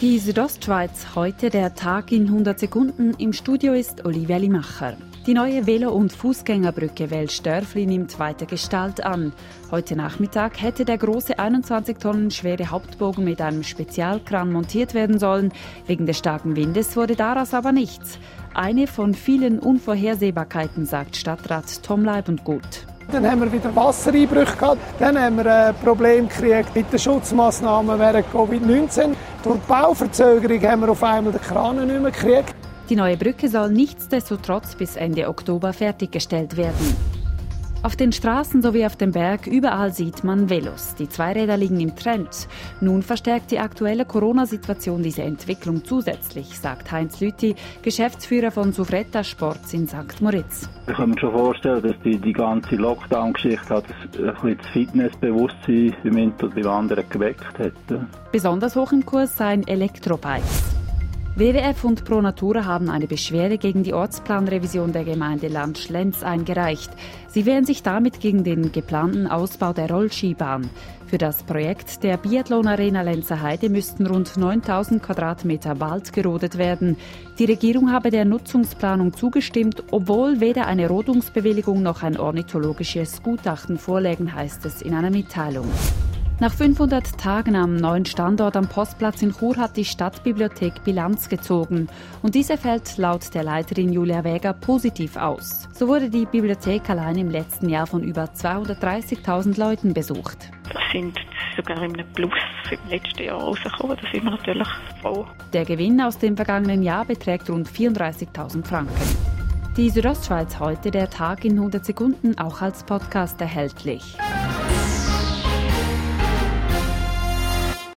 Die Südostschweiz, heute der Tag in 100 Sekunden. Im Studio ist Olivia Limacher. Die neue Velo- und Fußgängerbrücke Welstörfli nimmt weiter Gestalt an. Heute Nachmittag hätte der große 21 Tonnen schwere Hauptbogen mit einem Spezialkran montiert werden sollen. Wegen des starken Windes wurde daraus aber nichts. Eine von vielen Unvorhersehbarkeiten, sagt Stadtrat Tom Leib und Gut. Dann haben wir wieder Wassereinbrüche gehabt. Dann haben wir ein Problem gekriegt mit den Schutzmaßnahmen während Covid-19. Durch die Bauverzögerung haben wir auf einmal den Kran nicht mehr gekriegt. Die neue Brücke soll nichtsdestotrotz bis Ende Oktober fertiggestellt werden. Auf den Straßen sowie auf dem Berg überall sieht man Velos. Die Zweiräder liegen im Trend. Nun verstärkt die aktuelle Corona-Situation diese Entwicklung zusätzlich, sagt Heinz Lüthi, Geschäftsführer von Sufretta Sports in St. Moritz. Ich kann mir schon vorstellen, dass die, die ganze Lockdown-Geschichte ein bisschen das Fitnessbewusstsein beim einen oder beim anderen geweckt hat. Besonders hoch im Kurs seien Elektrobikes. WWF und Pro Natura haben eine Beschwerde gegen die Ortsplanrevision der Gemeinde Land Schlenz eingereicht. Sie wehren sich damit gegen den geplanten Ausbau der Rollskibahn. Für das Projekt der Biathlon Arena Lenzer Heide müssten rund 9000 Quadratmeter Wald gerodet werden. Die Regierung habe der Nutzungsplanung zugestimmt, obwohl weder eine Rodungsbewilligung noch ein ornithologisches Gutachten vorlägen, heißt es in einer Mitteilung. Nach 500 Tagen am neuen Standort am Postplatz in Chur hat die Stadtbibliothek Bilanz gezogen. Und diese fällt laut der Leiterin Julia Weger positiv aus. So wurde die Bibliothek allein im letzten Jahr von über 230.000 Leuten besucht. Das sind sogar in einem Plus im letzten Jahr rausgekommen. Da sind wir natürlich froh. Der Gewinn aus dem vergangenen Jahr beträgt rund 34.000 Franken. Die Südostschweiz heute, der Tag in 100 Sekunden, auch als Podcast erhältlich.